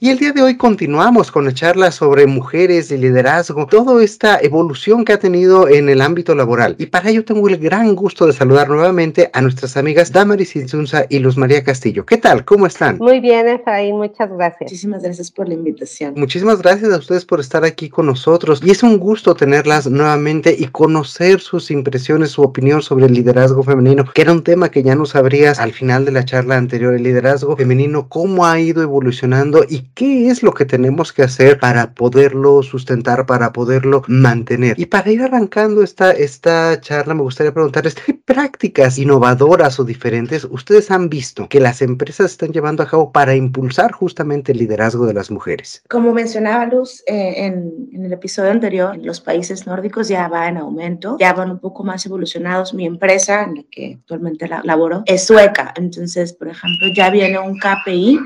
Y el día de hoy continuamos con la charla sobre mujeres y liderazgo, toda esta evolución que ha tenido en el ámbito laboral. Y para ello tengo el gran gusto de saludar nuevamente a nuestras amigas Damaris Insunza y Luz María Castillo. ¿Qué tal? ¿Cómo están? Muy bien, Efraín, muchas gracias. Muchísimas gracias por la invitación. Muchísimas gracias a ustedes por estar aquí con nosotros. Y es un gusto tenerlas nuevamente y conocer sus impresiones, su opinión sobre el liderazgo femenino, que era un tema que ya nos sabrías al final de la charla anterior, el liderazgo femenino, cómo ha ido evolucionando y qué es lo que tenemos que hacer para poderlo sustentar, para poderlo mantener. Y para ir arrancando esta, esta charla, me gustaría preguntarles qué prácticas innovadoras o diferentes ustedes han visto que las empresas están llevando a cabo para impulsar justamente el liderazgo de las mujeres. Como mencionaba Luz eh, en, en, el episodio anterior, los países nórdicos ya va en aumento, ya van un poco más evolucionados. Mi empresa, en la que actualmente la, laboro, es sueca. Entonces, por ejemplo, ya viene un KPI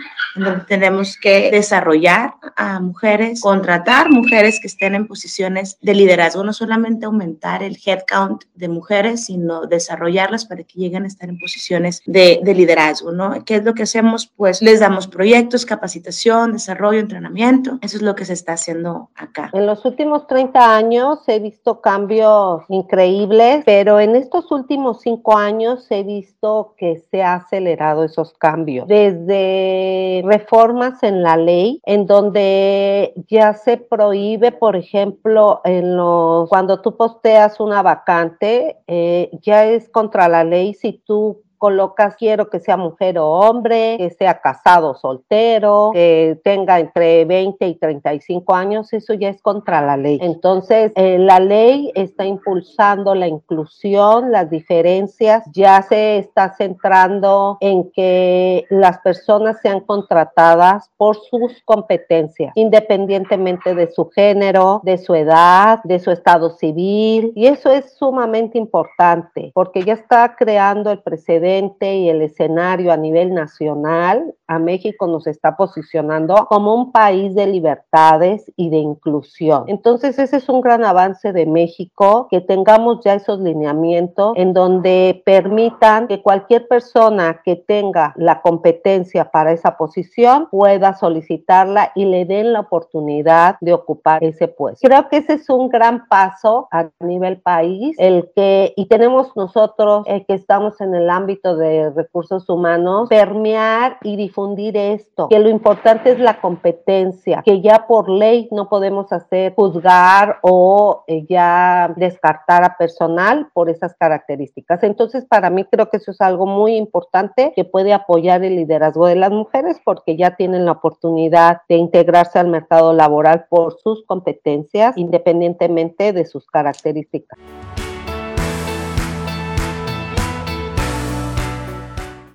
tenemos que desarrollar a mujeres, contratar mujeres que estén en posiciones de liderazgo, no solamente aumentar el headcount de mujeres, sino desarrollarlas para que lleguen a estar en posiciones de, de liderazgo, ¿no? ¿Qué es lo que hacemos? Pues les damos proyectos, capacitación, desarrollo, entrenamiento. Eso es lo que se está haciendo acá. En los últimos 30 años he visto cambios increíbles, pero en estos últimos cinco años he visto que se ha acelerado esos cambios. Desde reformas en la ley, en donde ya se prohíbe, por ejemplo, en los, cuando tú posteas una vacante, eh, ya es contra la ley si tú colocas quiero que sea mujer o hombre, que sea casado o soltero, que tenga entre 20 y 35 años, eso ya es contra la ley. Entonces, eh, la ley está impulsando la inclusión, las diferencias, ya se está centrando en que las personas sean contratadas por sus competencias, independientemente de su género, de su edad, de su estado civil. Y eso es sumamente importante porque ya está creando el precedente y el escenario a nivel nacional, a México nos está posicionando como un país de libertades y de inclusión. Entonces, ese es un gran avance de México, que tengamos ya esos lineamientos en donde permitan que cualquier persona que tenga la competencia para esa posición pueda solicitarla y le den la oportunidad de ocupar ese puesto. Creo que ese es un gran paso a nivel país, el que, y tenemos nosotros el que estamos en el ámbito de recursos humanos, permear y difundir esto, que lo importante es la competencia, que ya por ley no podemos hacer juzgar o eh, ya descartar a personal por esas características. Entonces, para mí creo que eso es algo muy importante que puede apoyar el liderazgo de las mujeres porque ya tienen la oportunidad de integrarse al mercado laboral por sus competencias, independientemente de sus características.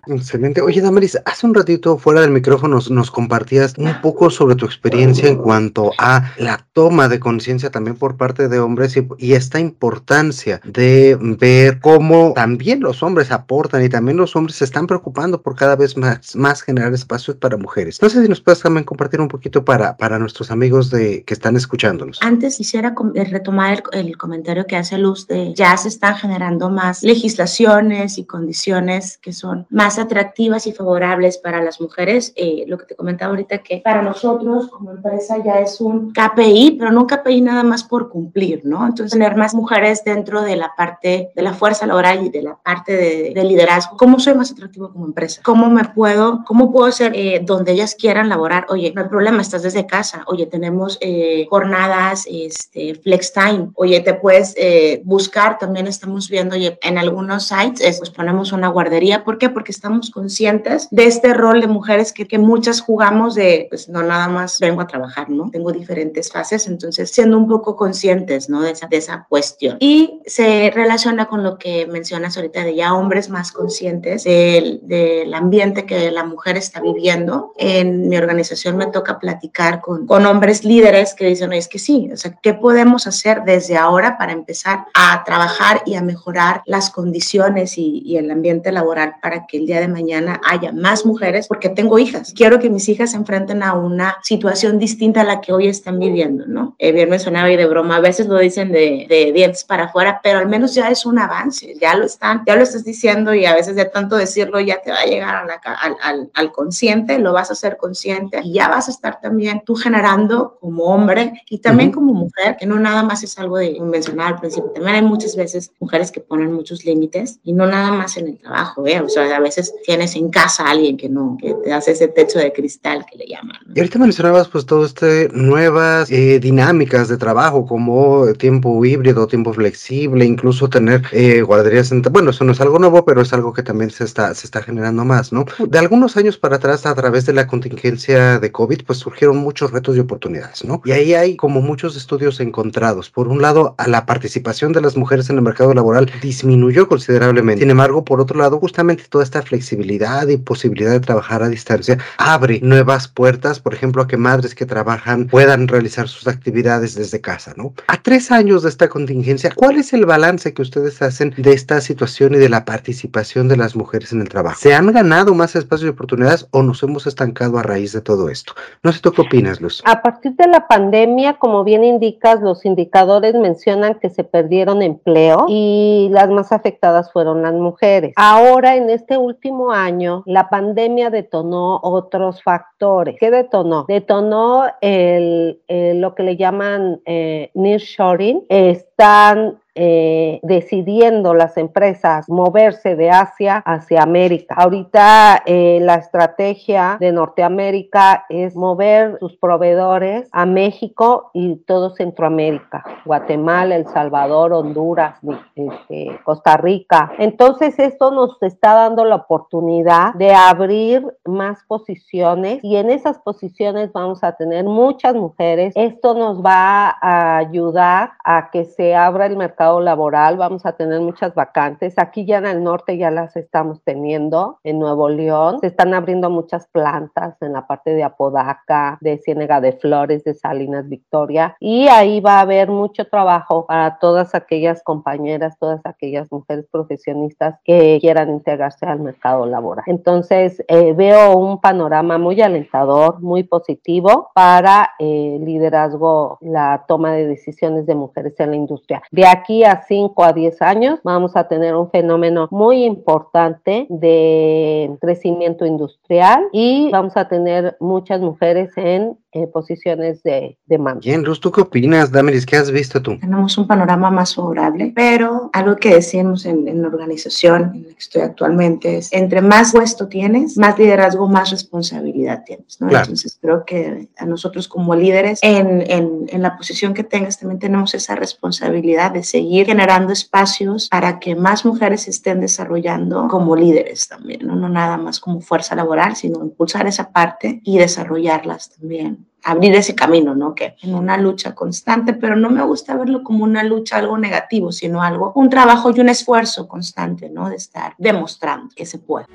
Excelente. Oye, Damaris, hace un ratito fuera del micrófono nos, compartías un poco sobre tu experiencia en cuanto a la toma de conciencia también por parte de hombres y, esta importancia de ver cómo también los hombres aportan y también los hombres se están preocupando por cada vez más, más generar espacios para mujeres. No sé si nos puedes también compartir un poquito para, para nuestros amigos de, que están escuchándonos. Antes quisiera eh, retomar el, el comentario que hace Luz de ya se están generando más legislaciones y condiciones que son más atractivas y favorables para las mujeres. Eh, lo que te comentaba ahorita que para nosotros como empresa ya es un KPI, pero no un KPI nada más por cumplir, ¿no? Entonces tener más mujeres dentro de la parte de la fuerza laboral y de la parte de, liderazgo. ¿Cómo soy más atractivo como empresa? ¿Cómo me puedo, cómo puedo ser eh, donde ellas quieran laborar? Oye, no hay problema, estás desde casa. Oye, tenemos eh, jornadas, este, flex time. Oye, te puedes buscar, también estamos viendo, oye, en algunos sites, pues ponemos una guardería. ¿Por qué? Porque está estamos conscientes de este rol de mujeres que, que muchas jugamos de, pues no nada más vengo a trabajar, ¿no? Tengo diferentes fases, entonces siendo un poco conscientes, ¿no? De esa, de esa cuestión. Y se relaciona con lo que mencionas ahorita de ya hombres más conscientes del, del ambiente que la mujer está viviendo. En mi organización me toca platicar con, con hombres líderes que dicen, es que sí, o sea, ¿qué podemos hacer desde ahora para empezar a trabajar y a mejorar las condiciones y, y el ambiente laboral para que el día de mañana haya más mujeres? Porque tengo hijas. Quiero que mis hijas se enfrenten a una situación distinta a la que hoy están viviendo, ¿no? Eh, bien me sonaba y de broma, a veces lo dicen de, de dientes para afuera, pero al menos ya es un avance, ya lo están, ya lo estás diciendo y a veces de tanto decirlo ya te va a llegar a la, al, al, al consciente, lo vas a hacer consciente y ya vas a estar también tú generando como hombre y también uh -huh. como mujer, que no nada más es algo de mencionar al principio, también hay muchas veces mujeres que ponen muchos límites y no nada más en el trabajo, ¿eh? o sea, a veces tienes en casa a alguien que no, que te hace ese techo de cristal que le llaman. ¿no? Y ahorita mencionabas pues todo este nuevas eh, dinámicas de trabajo como tiempo híbrido, tiempo flexible, incluso tener eh, guarderías, en, bueno, eso no es algo nuevo, pero es algo que también se está, se está generando más, ¿no? De algunos años para atrás, a través de la contingencia de COVID, pues surgieron muchos retos y oportunidades, ¿no? Y ahí hay como muchos estudios encontrados. Por un lado, a la participación de las mujeres en el mercado laboral disminuyó considerablemente. Sin embargo, por otro lado, justamente toda esta flexibilidad y posibilidad de trabajar a distancia abre nuevas puertas, por ejemplo, a que madres que trabajan puedan realizar sus actividades desde casa, ¿no? A tres años de esta contingencia, ¿cuál es el balance que ustedes hacen de esta situación y de la participación de las mujeres en el trabajo? ¿Se han ganado más espacios y oportunidades o nos hemos estancado a raíz de todo esto? No sé tú qué opinas, Luz. A partir de la pandemia, como bien indicas, los indicadores mencionan que se perdieron empleo y las más afectadas fueron las mujeres. Ahora, en este último año, la pandemia detonó otros factores. ¿Qué detonó? Detonó el, el lo que le llaman eh, nearshoring. Están eh, decidiendo las empresas moverse de Asia hacia América. Ahorita eh, la estrategia de Norteamérica es mover sus proveedores a México y todo Centroamérica, Guatemala, El Salvador, Honduras, este, Costa Rica. Entonces esto nos está dando la oportunidad de abrir más posiciones y en esas posiciones vamos a tener muchas mujeres. Esto nos va a ayudar a que se abra el mercado laboral, vamos a tener muchas vacantes. Aquí ya en el norte ya las estamos teniendo, en Nuevo León. Se están abriendo muchas plantas en la parte de Apodaca, de Ciénega de Flores, de Salinas Victoria. Y ahí va a haber mucho trabajo para todas aquellas compañeras, todas aquellas mujeres profesionistas que quieran integrarse al mercado laboral. Entonces, eh, veo un panorama muy alentador, muy positivo para el eh, liderazgo, la toma de decisiones de mujeres en la industria. De aquí a 5 a 10 años vamos a tener un fenómeno muy importante de crecimiento industrial y vamos a tener muchas mujeres en eh, posiciones de, de mando. Bien, Luz, ¿tú qué opinas, Damaris? ¿Qué has visto tú? Tenemos un panorama más favorable, pero algo que decimos en, en la organización en la que estoy actualmente es, entre más puesto tienes, más liderazgo, más responsabilidad tienes, ¿no? Claro. Entonces creo que a nosotros como líderes, en, en, en la posición que tengas, también tenemos esa responsabilidad de seguir generando espacios para que más mujeres estén desarrollando como líderes también, ¿no? no nada más como fuerza laboral, sino impulsar esa parte y desarrollarlas también abrir ese camino, ¿no? Que en una lucha constante, pero no me gusta verlo como una lucha, algo negativo, sino algo, un trabajo y un esfuerzo constante, ¿no? De estar demostrando que se puede.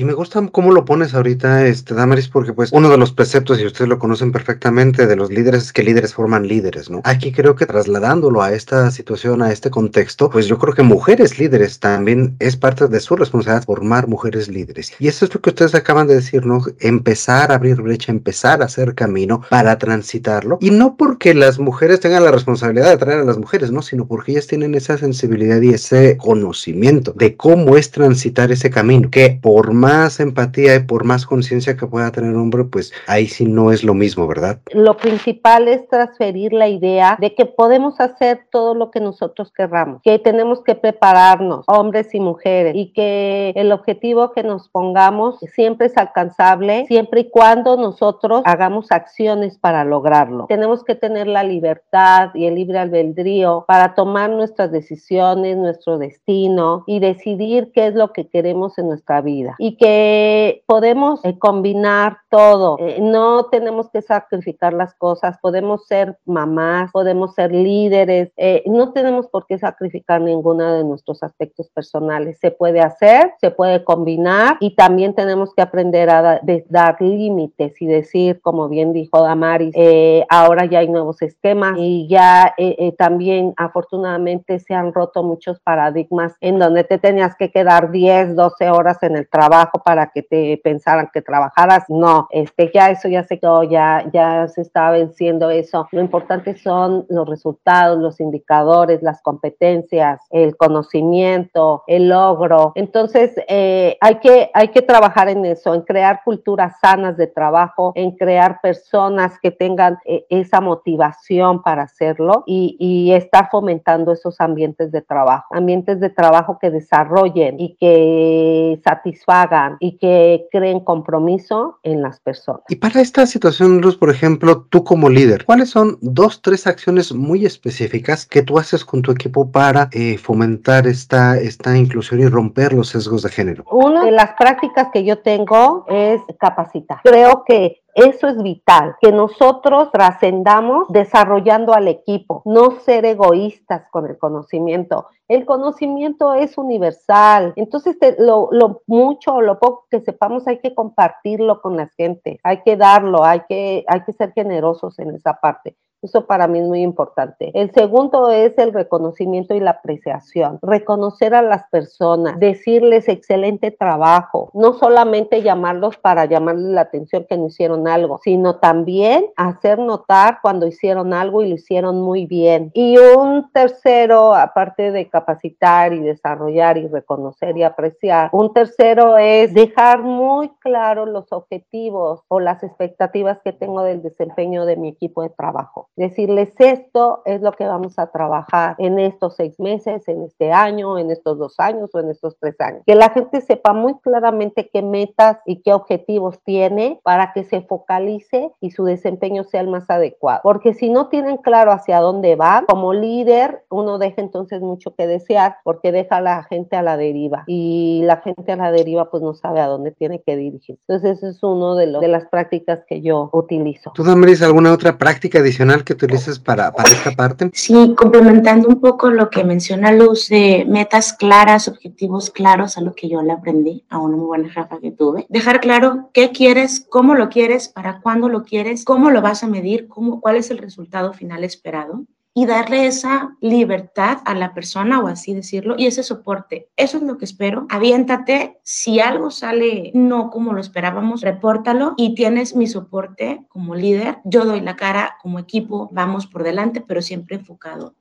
Y me gusta cómo lo pones ahorita, este, Damaris, porque pues uno de los preceptos, y ustedes lo conocen perfectamente, de los líderes es que líderes forman líderes, ¿no? Aquí creo que trasladándolo a esta situación, a este contexto, pues yo creo que mujeres líderes también es parte de su responsabilidad formar mujeres líderes. Y eso es lo que ustedes acaban de decir, ¿no? Empezar a abrir brecha, empezar a hacer camino para transitarlo. Y no porque las mujeres tengan la responsabilidad de traer a las mujeres, ¿no? Sino porque ellas tienen esa sensibilidad y ese conocimiento de cómo es transitar ese camino, que por más empatía y por más conciencia que pueda tener un hombre, pues ahí sí no es lo mismo, ¿verdad? Lo principal es transferir la idea de que podemos hacer todo lo que nosotros querramos, que tenemos que prepararnos, hombres y mujeres, y que el objetivo que nos pongamos siempre es alcanzable, siempre y cuando nosotros hagamos acciones para lograrlo. Tenemos que tener la libertad y el libre albedrío para tomar nuestras decisiones, nuestro destino y decidir qué es lo que queremos en nuestra vida. Y que podemos eh, combinar todo. Eh, no tenemos que sacrificar las cosas, podemos ser mamás, podemos ser líderes, eh, no tenemos por qué sacrificar ninguno de nuestros aspectos personales. Se puede hacer, se puede combinar y también tenemos que aprender a dar límites y decir, como bien dijo Damaris, eh, ahora ya hay nuevos esquemas y ya también afortunadamente se han roto muchos paradigmas en donde te tenías que quedar 10, 12 horas en el trabajo para que te pensaran que trabajaras. No, este, ya eso ya se quedó, ya, ya se está venciendo eso. Lo importante son los resultados, los indicadores, las competencias, el conocimiento, el logro. Entonces, eh, hay, que, hay que trabajar en eso, en crear culturas sanas de trabajo, en crear personas que tengan eh, esa motivación para hacerlo y, y estar fomentando esos ambientes de trabajo, ambientes de trabajo que desarrollen y que satisfagan y que creen compromiso en las personas. Y para esta situación, Luz, por ejemplo, tú como líder, ¿cuáles son dos, tres acciones muy específicas que tú haces con tu equipo para eh, fomentar esta, esta inclusión y romper los sesgos de género? Una de las prácticas que yo tengo es capacitar. Creo que eso es vital, que nosotros trascendamos desarrollando al equipo, no ser egoístas con el conocimiento. El conocimiento es universal, entonces lo, lo, mucho o lo poco que sepamos hay que compartirlo con la gente, hay que darlo, hay que, hay que ser generosos en esa parte. Eso para mí es muy importante. El segundo es el reconocimiento y la apreciación. Reconocer a las personas, decirles excelente trabajo, no solamente llamarlos para llamarles la atención que no hicieron algo, sino también hacer notar cuando hicieron algo y lo hicieron muy bien. Y un tercero, aparte de capacitar y desarrollar y reconocer y apreciar, un tercero es dejar muy claro los objetivos o las expectativas que tengo del desempeño de mi equipo de trabajo decirles esto es lo que vamos a trabajar en estos seis meses, en este año, en estos dos años o en estos tres años. Que la gente sepa muy claramente qué metas y qué objetivos tiene para que se focalice y su desempeño sea el más adecuado. Porque si no tienen claro hacia dónde van, como líder, uno deja entonces mucho que desear porque deja a la gente a la deriva y la gente a la deriva pues no sabe a dónde tiene que dirigir. Entonces eso es uno de las prácticas que yo utilizo. ¿Tú, Damaris, alguna otra práctica adicional que utilices para, para esta parte? Sí, complementando un poco lo que menciona Luz de metas claras, objetivos claros, a lo que yo le aprendí a una muy buena jefa que tuve. Dejar claro qué quieres, cómo lo quieres, para cuándo lo quieres, cómo lo vas a medir, cómo, cuál es el resultado final esperado y darle esa libertad a la persona o así decirlo y ese soporte. Eso es lo que espero. Aviéntate. Si algo sale no como lo esperábamos, repórtalo y tienes mi soporte como líder. Yo doy la cara como equipo, vamos por delante, pero siempre enfocado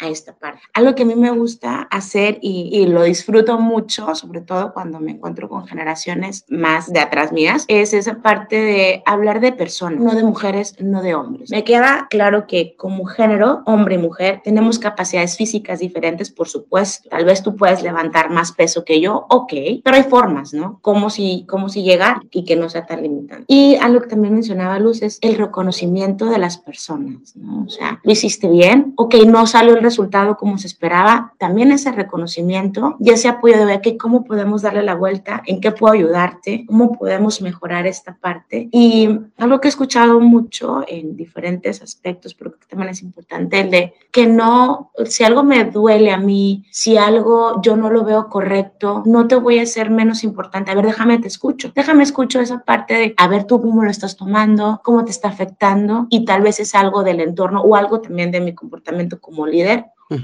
a esta parte. Algo que a mí me gusta hacer y, lo disfruto mucho, sobre todo cuando me encuentro con generaciones más de atrás mías, es esa parte de hablar de personas, no de mujeres, no de hombres. Me queda claro que como género, hombre y mujer, tenemos capacidades físicas diferentes, por supuesto. Tal vez tú puedes levantar más peso que yo, ok, pero hay formas, ¿no? Como si, como si llegar y que no sea tan limitante. Y algo que también mencionaba Luz es el reconocimiento de las personas, ¿no? O sea, lo hiciste bien, ok, no salió el resultado como se esperaba, también ese reconocimiento y ese apoyo de ver que cómo podemos darle la vuelta, en qué puedo ayudarte, cómo podemos mejorar esta parte. Y algo que he escuchado mucho en diferentes aspectos, pero que también es importante, el de que no, si algo me duele a mí, si algo yo no lo veo correcto, no te voy a hacer menos importante. A ver, déjame te escucho. Déjame escucho esa parte de, a ver tú cómo lo estás tomando, cómo te está afectando y tal vez es algo del entorno o algo también de mi comportamiento como líder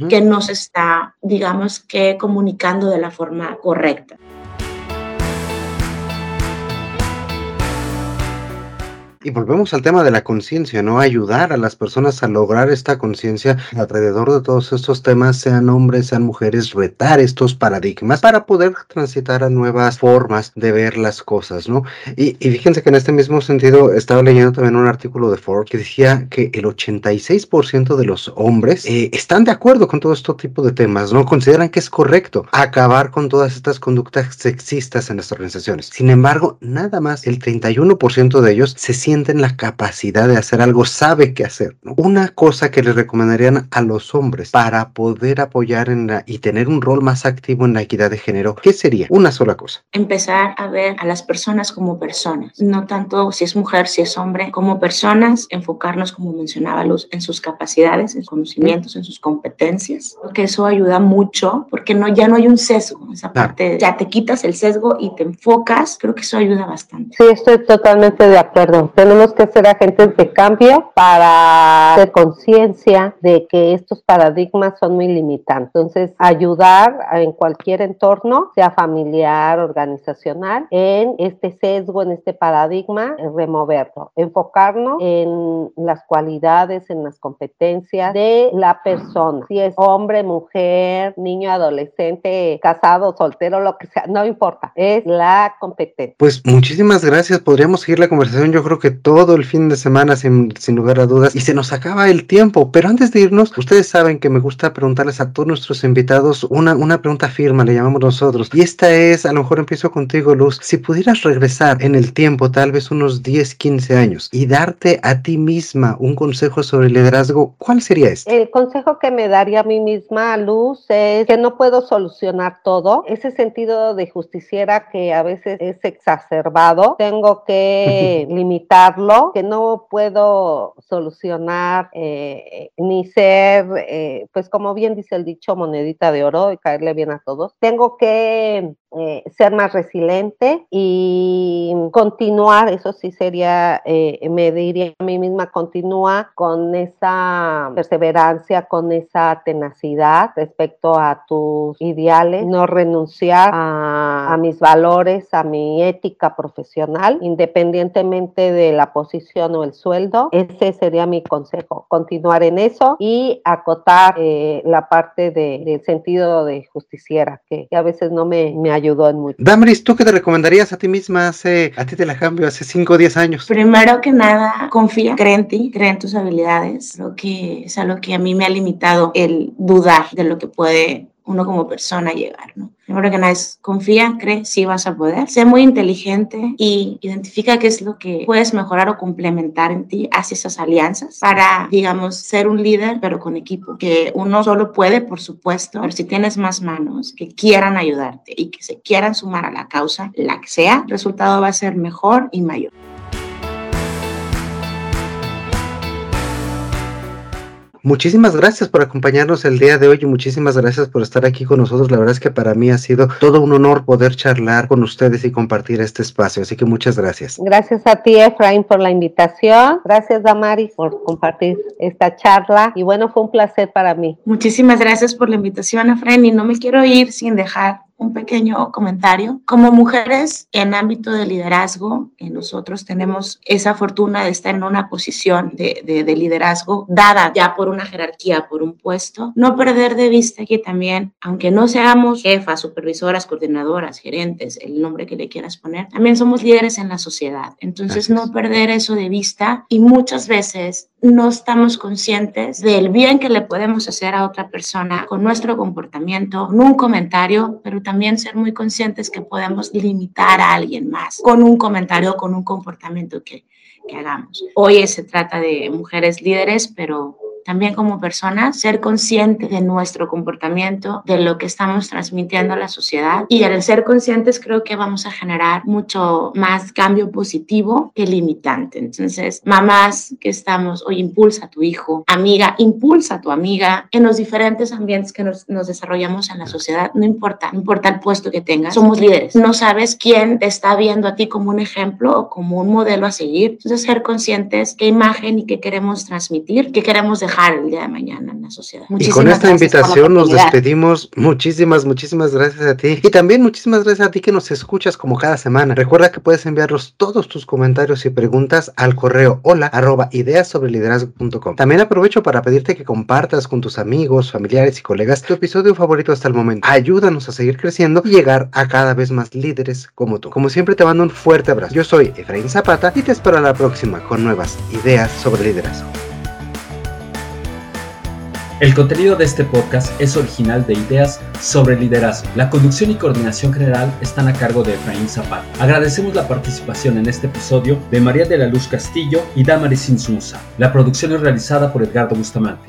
que no se está, digamos que, comunicando de la forma correcta. Y volvemos al tema de la conciencia, ¿no? Ayudar a las personas a lograr esta conciencia alrededor de todos estos temas, sean hombres, sean mujeres, retar estos paradigmas para poder transitar a nuevas formas de ver las cosas, ¿no? Y, fíjense que en este mismo sentido estaba leyendo también un artículo de Forbes que decía que el 86% de los hombres eh, están de acuerdo con todo este tipo de temas, ¿no? Consideran que es correcto acabar con todas estas conductas sexistas en las organizaciones. Sin embargo, nada más el 31% de ellos se sienten la capacidad de hacer algo, sabe qué hacer. ¿no? Una cosa que les recomendarían a los hombres para poder apoyar en la, y tener un rol más activo en la equidad de género, ¿qué sería? Una sola cosa. Empezar a ver a las personas como personas, no tanto si es mujer, si es hombre, como personas, enfocarnos, como mencionaba Luz, en sus capacidades, en sus conocimientos, en sus competencias, porque eso ayuda mucho, porque no, ya no hay un sesgo, esa parte, ya te quitas el sesgo y te enfocas, creo que eso ayuda bastante. Sí, estoy totalmente de acuerdo. Tenemos que ser agentes de cambio para hacer conciencia de que estos paradigmas son muy limitantes. Entonces, ayudar en cualquier entorno, sea familiar, organizacional, en este sesgo, en este paradigma, removerlo, enfocarnos en las cualidades, en las competencias de la persona. Si es hombre, mujer, niño, adolescente, casado, soltero, lo que sea, no importa, es la competencia. Pues muchísimas gracias. Podríamos seguir la conversación, yo creo que todo el fin de semana, sin, sin lugar a dudas, y se nos acaba el tiempo. Pero antes de irnos, ustedes saben que me gusta preguntarles a todos nuestros invitados una, una pregunta firma, le llamamos nosotros. Y esta es, a lo mejor empiezo contigo, Luz. Si pudieras regresar en el tiempo, tal vez unos 10, 15 años, y darte a ti misma un consejo sobre liderazgo, ¿cuál sería este? El consejo que me daría a mí misma, Luz, es que no puedo solucionar todo. Ese sentido de justiciera que a veces es exacerbado, tengo que que no puedo solucionar eh, ni ser, eh, pues como bien dice el dicho, monedita de oro y caerle bien a todos. Tengo que eh, ser más resiliente y continuar, eso sí sería, eh, me diría a mí misma, continúa con esa perseverancia, con esa tenacidad respecto a tus ideales, no renunciar a, a mis valores, a mi ética profesional, independientemente de la posición o el sueldo. Ese sería mi consejo, continuar en eso y acotar eh, la parte de, del sentido de justiciera, que, que a veces no me, me ayudó en mucho. Damaris, ¿tú qué te recomendarías a ti misma hace, a ti te la cambio, hace 5 o 10 años? Primero que nada, confía, cree en ti, cree en tus habilidades. Creo que es algo que a mí me ha limitado el dudar de lo que puede uno como persona llegar, ¿no? Primero que nada es confía, cree, sí vas a poder. Sé muy inteligente y identifica qué es lo que puedes mejorar o complementar en ti. Haz esas alianzas para, digamos, ser un líder, pero con equipo. Que uno solo puede, por supuesto, pero si tienes más manos que quieran ayudarte y que se quieran sumar a la causa, la que sea, el resultado va a ser mejor y mayor. Muchísimas gracias por acompañarnos el día de hoy y muchísimas gracias por estar aquí con nosotros. La verdad es que para mí ha sido todo un honor poder charlar con ustedes y compartir este espacio. Así que muchas gracias. Gracias a ti, Efraín, por la invitación. Gracias, Damaris, por compartir esta charla. Y bueno, fue un placer para mí. Muchísimas gracias por la invitación, Efraín. Y no me quiero ir sin dejar un pequeño comentario. Como mujeres en ámbito de liderazgo, eh, nosotros tenemos esa fortuna de estar en una posición de, de, liderazgo dada ya por una jerarquía, por un puesto. No perder de vista que también, aunque no seamos jefas, supervisoras, coordinadoras, gerentes, el nombre que le quieras poner, también somos líderes en la sociedad. Entonces, no perder eso de vista y muchas veces no estamos conscientes del bien que le podemos hacer a otra persona con nuestro comportamiento, con un comentario, pero también ser muy conscientes que podemos limitar a alguien más con un comentario, con un comportamiento que, que hagamos. Hoy se trata de mujeres líderes, pero también como personas, ser conscientes de nuestro comportamiento, de lo que estamos transmitiendo a la sociedad y al ser conscientes creo que vamos a generar mucho más cambio positivo que limitante. Entonces, mamás que estamos, hoy impulsa a tu hijo, amiga, impulsa a tu amiga en los diferentes ambientes que nos, nos desarrollamos en la sociedad, no importa, no importa el puesto que tengas, somos líderes. No sabes quién te está viendo a ti como un ejemplo o como un modelo a seguir. Entonces, ser conscientes qué imagen y qué queremos transmitir, qué queremos dejar dejar el día de mañana en la sociedad. y con esta invitación nos despedimos. Muchísimas, muchísimas gracias a ti. Y también muchísimas gracias a ti que nos escuchas como cada semana. Recuerda que puedes enviarnos todos tus comentarios y preguntas al correo hola arroba ideas sobre liderazgo.com. También aprovecho para pedirte que compartas con tus amigos, familiares y colegas tu episodio favorito hasta el momento. Ayúdanos a seguir creciendo y llegar a cada vez más líderes como tú. Como siempre te mando un fuerte abrazo. Yo soy Efraín Zapata y te espero a la próxima con nuevas ideas sobre liderazgo. El contenido de este podcast es original de Ideas sobre Liderazgo. La conducción y coordinación general están a cargo de Efraín Zapata. Agradecemos la participación en este episodio de María de la Luz Castillo y Damaris Insmusa. La producción es realizada por Edgardo Bustamante.